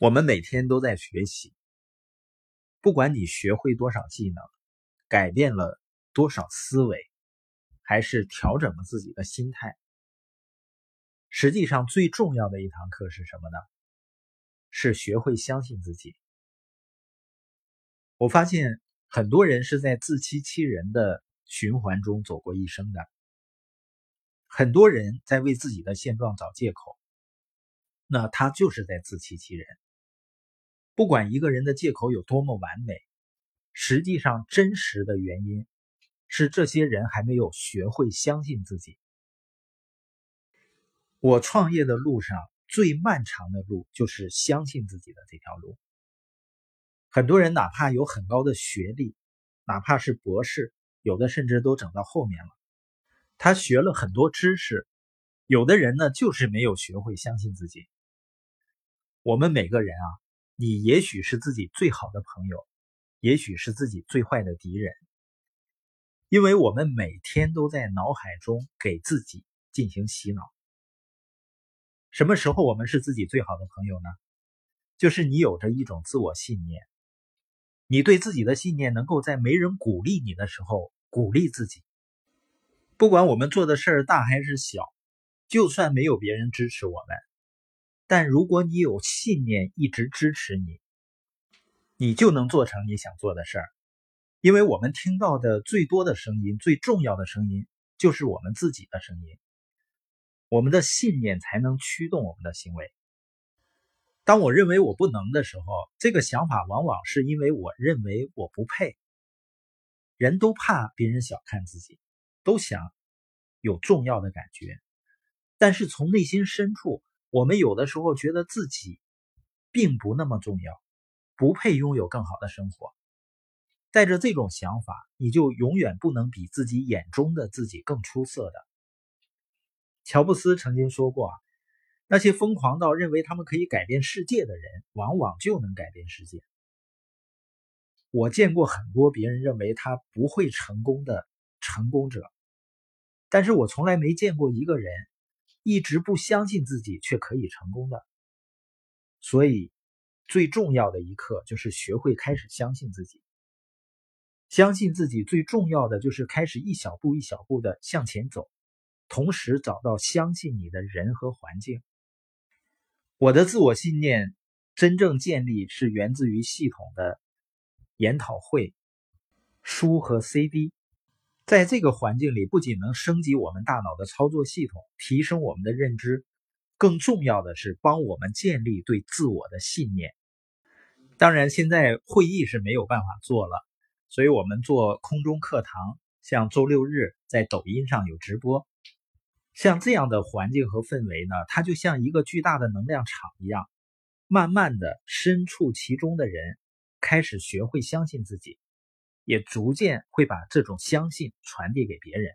我们每天都在学习，不管你学会多少技能，改变了多少思维，还是调整了自己的心态，实际上最重要的一堂课是什么呢？是学会相信自己。我发现很多人是在自欺欺人的循环中走过一生的，很多人在为自己的现状找借口，那他就是在自欺欺人。不管一个人的借口有多么完美，实际上真实的原因是这些人还没有学会相信自己。我创业的路上最漫长的路就是相信自己的这条路。很多人哪怕有很高的学历，哪怕是博士，有的甚至都整到后面了，他学了很多知识，有的人呢就是没有学会相信自己。我们每个人啊。你也许是自己最好的朋友，也许是自己最坏的敌人，因为我们每天都在脑海中给自己进行洗脑。什么时候我们是自己最好的朋友呢？就是你有着一种自我信念，你对自己的信念能够在没人鼓励你的时候鼓励自己。不管我们做的事儿大还是小，就算没有别人支持我们。但如果你有信念一直支持你，你就能做成你想做的事儿。因为我们听到的最多的声音、最重要的声音，就是我们自己的声音。我们的信念才能驱动我们的行为。当我认为我不能的时候，这个想法往往是因为我认为我不配。人都怕别人小看自己，都想有重要的感觉，但是从内心深处。我们有的时候觉得自己并不那么重要，不配拥有更好的生活。带着这种想法，你就永远不能比自己眼中的自己更出色的。乔布斯曾经说过，那些疯狂到认为他们可以改变世界的人，往往就能改变世界。我见过很多别人认为他不会成功的成功者，但是我从来没见过一个人。一直不相信自己却可以成功的，所以最重要的一课就是学会开始相信自己。相信自己最重要的就是开始一小步一小步的向前走，同时找到相信你的人和环境。我的自我信念真正建立是源自于系统的研讨会、书和 CD。在这个环境里，不仅能升级我们大脑的操作系统，提升我们的认知，更重要的是帮我们建立对自我的信念。当然，现在会议是没有办法做了，所以我们做空中课堂，像周六日在抖音上有直播，像这样的环境和氛围呢，它就像一个巨大的能量场一样，慢慢的身处其中的人开始学会相信自己。也逐渐会把这种相信传递给别人。